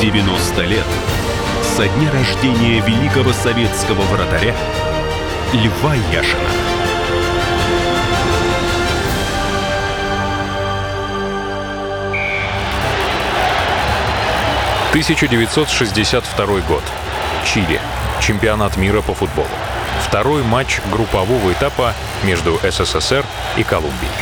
90 лет со дня рождения великого советского вратаря Льва Яшина. «1962 год. Чили. Чемпионат мира по футболу. Второй матч группового этапа между СССР и Колумбией.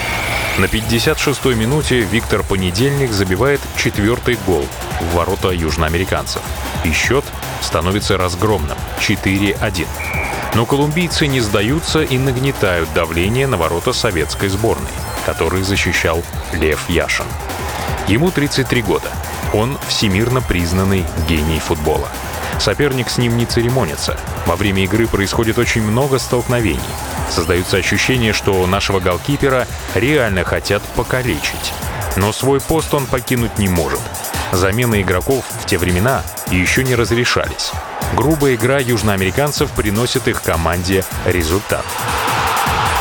На 56-й минуте Виктор Понедельник забивает четвертый гол в ворота южноамериканцев. И счет становится разгромным — 4-1. Но колумбийцы не сдаются и нагнетают давление на ворота советской сборной, который защищал Лев Яшин. Ему 33 года. Он всемирно признанный гений футбола. Соперник с ним не церемонится. Во время игры происходит очень много столкновений. Создается ощущение, что нашего голкипера реально хотят покалечить. Но свой пост он покинуть не может. Замены игроков в те времена еще не разрешались. Грубая игра южноамериканцев приносит их команде результат.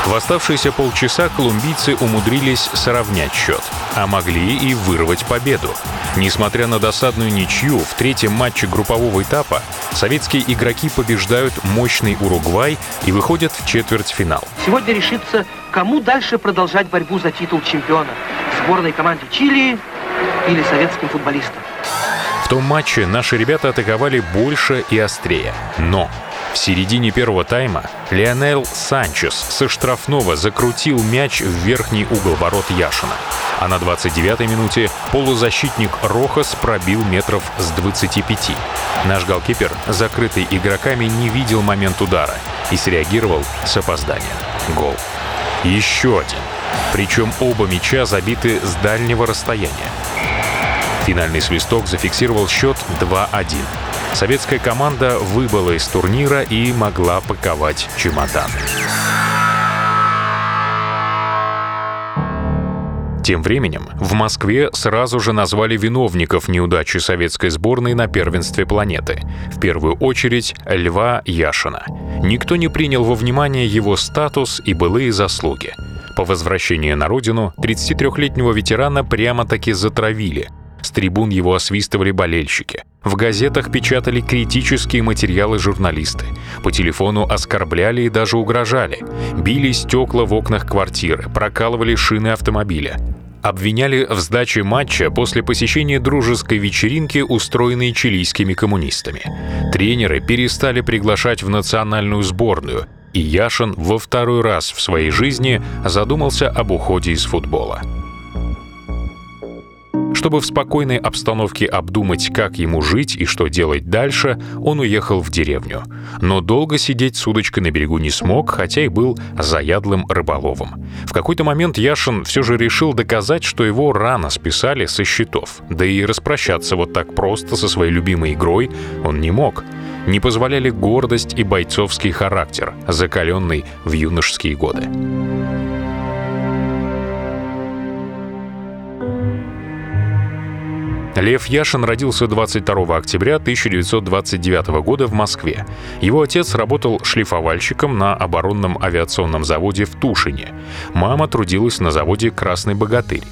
В оставшиеся полчаса колумбийцы умудрились сравнять счет, а могли и вырвать победу. Несмотря на досадную ничью, в третьем матче группового этапа советские игроки побеждают мощный Уругвай и выходят в четвертьфинал. Сегодня решится, кому дальше продолжать борьбу за титул чемпиона. Сборной команде Чили или советским футболистам. В том матче наши ребята атаковали больше и острее. Но в середине первого тайма Лионел Санчес со штрафного закрутил мяч в верхний угол ворот Яшина. А на 29-й минуте полузащитник Рохас пробил метров с 25. Наш голкипер, закрытый игроками, не видел момент удара и среагировал с опозданием. Гол. Еще один. Причем оба мяча забиты с дальнего расстояния. Финальный свисток зафиксировал счет 2-1. Советская команда выбыла из турнира и могла паковать чемодан. Тем временем в Москве сразу же назвали виновников неудачи советской сборной на первенстве планеты. В первую очередь Льва Яшина. Никто не принял во внимание его статус и былые заслуги. По возвращении на родину 33-летнего ветерана прямо-таки затравили. Трибун его освистывали болельщики. В газетах печатали критические материалы журналисты. По телефону оскорбляли и даже угрожали. Били стекла в окнах квартиры, прокалывали шины автомобиля. Обвиняли в сдаче матча после посещения дружеской вечеринки, устроенной чилийскими коммунистами. Тренеры перестали приглашать в национальную сборную, и Яшин во второй раз в своей жизни задумался об уходе из футбола. Чтобы в спокойной обстановке обдумать, как ему жить и что делать дальше, он уехал в деревню. Но долго сидеть с удочкой на берегу не смог, хотя и был заядлым рыболовом. В какой-то момент Яшин все же решил доказать, что его рано списали со счетов. Да и распрощаться вот так просто со своей любимой игрой он не мог. Не позволяли гордость и бойцовский характер, закаленный в юношеские годы. Лев Яшин родился 22 октября 1929 года в Москве. Его отец работал шлифовальщиком на оборонном авиационном заводе в Тушине. Мама трудилась на заводе «Красный богатырь».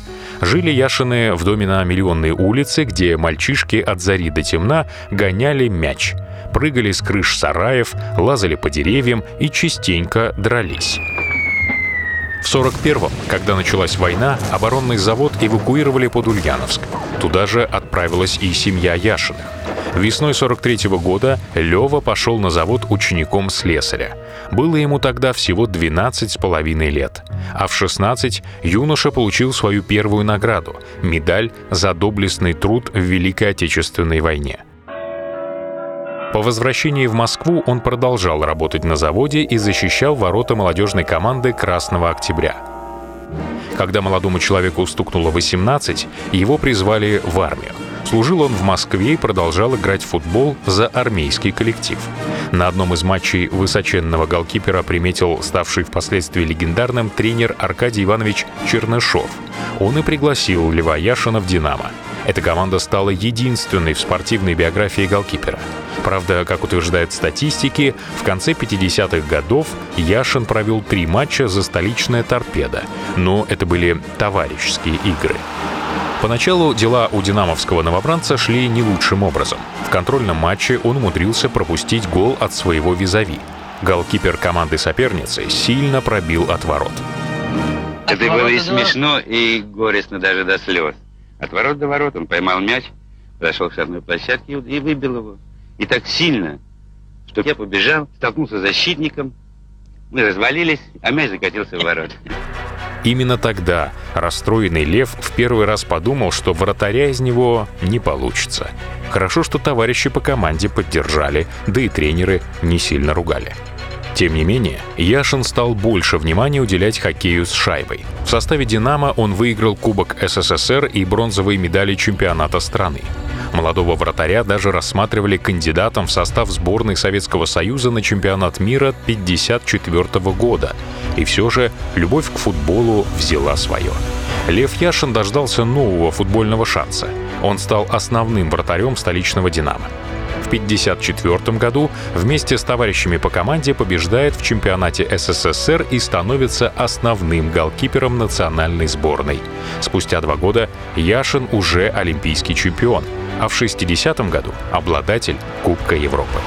Жили Яшины в доме на Миллионной улице, где мальчишки от зари до темна гоняли мяч. Прыгали с крыш сараев, лазали по деревьям и частенько дрались. В 41-м, когда началась война, оборонный завод эвакуировали под Ульяновск. Туда же отправилась и семья Яшиных. Весной 43 -го года Лева пошел на завод учеником слесаря. Было ему тогда всего 12 с половиной лет. А в 16 юноша получил свою первую награду — медаль за доблестный труд в Великой Отечественной войне. По возвращении в Москву он продолжал работать на заводе и защищал ворота молодежной команды «Красного октября». Когда молодому человеку стукнуло 18, его призвали в армию. Служил он в Москве и продолжал играть в футбол за армейский коллектив. На одном из матчей высоченного голкипера приметил ставший впоследствии легендарным тренер Аркадий Иванович Чернышов. Он и пригласил Льва Яшина в «Динамо». Эта команда стала единственной в спортивной биографии голкипера. Правда, как утверждают статистики, в конце 50-х годов Яшин провел три матча за столичное торпедо, но это были товарищеские игры. Поначалу дела у динамовского новобранца шли не лучшим образом. В контрольном матче он умудрился пропустить гол от своего визави. Голкипер команды соперницы сильно пробил от ворот. Это было и смешно, и горестно даже до слез. От ворот до ворот он поймал мяч, подошел к штрафной площадке и выбил его. И так сильно, что я побежал, столкнулся с защитником, мы развалились, а мяч закатился в ворот. Именно тогда расстроенный Лев в первый раз подумал, что вратаря из него не получится. Хорошо, что товарищи по команде поддержали, да и тренеры не сильно ругали. Тем не менее, Яшин стал больше внимания уделять хоккею с шайбой. В составе «Динамо» он выиграл Кубок СССР и бронзовые медали чемпионата страны. Молодого вратаря даже рассматривали кандидатом в состав сборной Советского Союза на чемпионат мира 1954 года. И все же любовь к футболу взяла свое. Лев Яшин дождался нового футбольного шанса. Он стал основным вратарем столичного «Динамо». В 1954 году вместе с товарищами по команде побеждает в чемпионате СССР и становится основным голкипером национальной сборной. Спустя два года Яшин уже олимпийский чемпион — а в 60-м году обладатель Кубка Европы.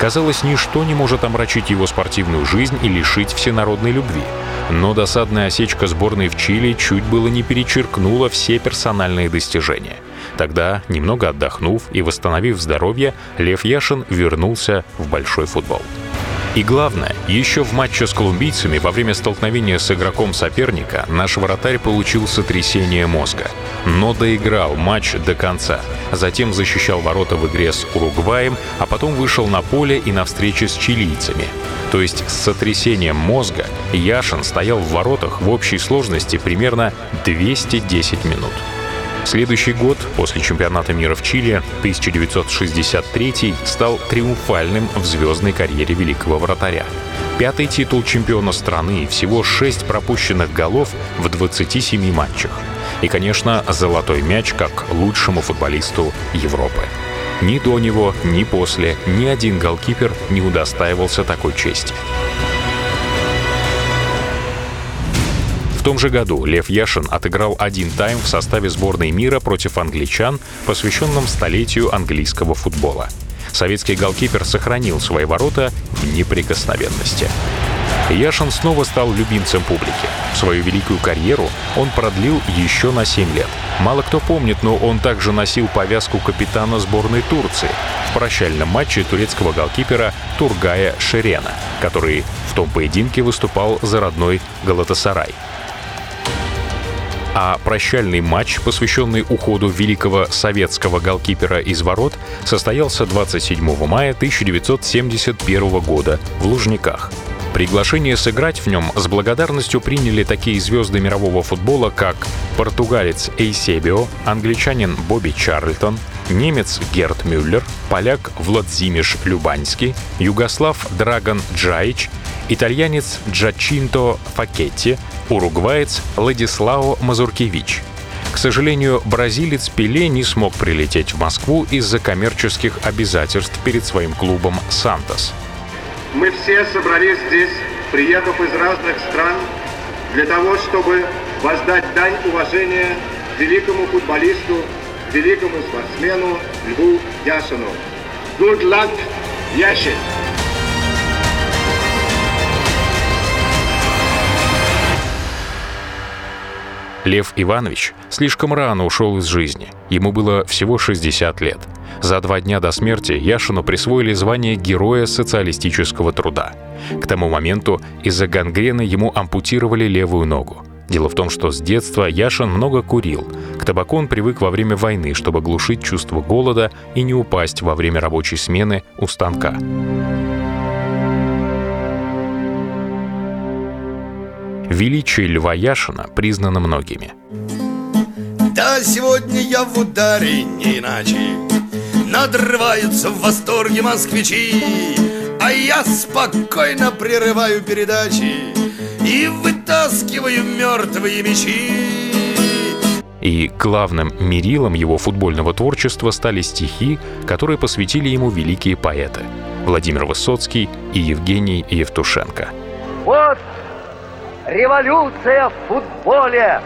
Казалось, ничто не может омрачить его спортивную жизнь и лишить всенародной любви. Но досадная осечка сборной в Чили чуть было не перечеркнула все персональные достижения. Тогда, немного отдохнув и восстановив здоровье, Лев Яшин вернулся в большой футбол. И главное, еще в матче с колумбийцами во время столкновения с игроком соперника наш вратарь получил сотрясение мозга. Но доиграл матч до конца. Затем защищал ворота в игре с Уругваем, а потом вышел на поле и на встрече с чилийцами. То есть с сотрясением мозга Яшин стоял в воротах в общей сложности примерно 210 минут. Следующий год, после чемпионата мира в Чили, 1963 стал триумфальным в звездной карьере великого вратаря. Пятый титул чемпиона страны и всего шесть пропущенных голов в 27 матчах. И, конечно, золотой мяч как лучшему футболисту Европы. Ни до него, ни после ни один голкипер не удостаивался такой чести. Том же году Лев Яшин отыграл один тайм в составе сборной мира против англичан, посвященном столетию английского футбола. Советский голкипер сохранил свои ворота в неприкосновенности. Яшин снова стал любимцем публики. Свою великую карьеру он продлил еще на 7 лет. Мало кто помнит, но он также носил повязку капитана сборной Турции в прощальном матче турецкого голкипера Тургая Шерена, который в том поединке выступал за родной Галатасарай а прощальный матч, посвященный уходу великого советского голкипера из ворот, состоялся 27 мая 1971 года в Лужниках. Приглашение сыграть в нем с благодарностью приняли такие звезды мирового футбола, как португалец Эйсебио, англичанин Бобби Чарльтон, немец Герт Мюллер, поляк Владзимиш Любанский, югослав Драгон Джаич, итальянец Джачинто Факетти, уругваец Владислао Мазуркевич. К сожалению, бразилец Пеле не смог прилететь в Москву из-за коммерческих обязательств перед своим клубом «Сантос». Мы все собрались здесь, приехав из разных стран, для того, чтобы воздать дань уважения великому футболисту, великому спортсмену Льву Яшину. Good luck, Яшин! Лев Иванович слишком рано ушел из жизни. Ему было всего 60 лет. За два дня до смерти Яшину присвоили звание Героя социалистического труда. К тому моменту из-за гангрены ему ампутировали левую ногу. Дело в том, что с детства Яшин много курил. К табаку он привык во время войны, чтобы глушить чувство голода и не упасть во время рабочей смены у станка. Величие Льва Яшина признано многими. Да, сегодня я в ударе не иначе Надрываются в восторге москвичи А я спокойно прерываю передачи И вытаскиваю мертвые мечи и главным мерилом его футбольного творчества стали стихи, которые посвятили ему великие поэты Владимир Высоцкий и Евгений Евтушенко. Революция в футболе!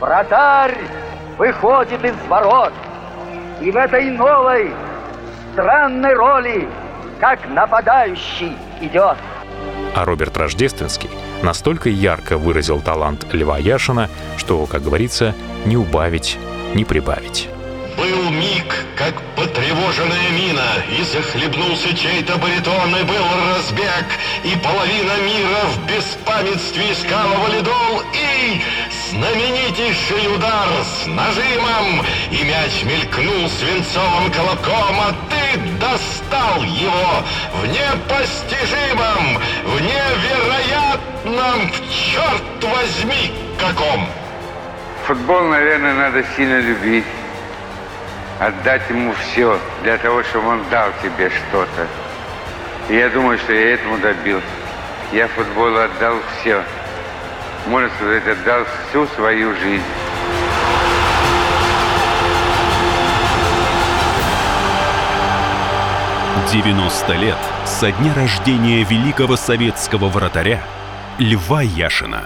Вратарь выходит из ворот. И в этой новой странной роли, как нападающий, идет. А Роберт Рождественский настолько ярко выразил талант Льва Яшина, что, как говорится, не убавить, не прибавить. Был миг, как потревоженная мина, и захлебнулся чей-то баритон, и был разбег, и половина мира в беспамятстве искала валидол, и знаменитейший удар с нажимом, и мяч мелькнул свинцовым колоком, а ты достал его в непостижимом, в невероятном, черт возьми, каком! Футбол, наверное, надо сильно любить. Отдать ему все для того, чтобы он дал тебе что-то. И я думаю, что я этому добился. Я футболу отдал все. Можно сказать, отдал всю свою жизнь. Девяносто лет со дня рождения великого советского вратаря Льва Яшина.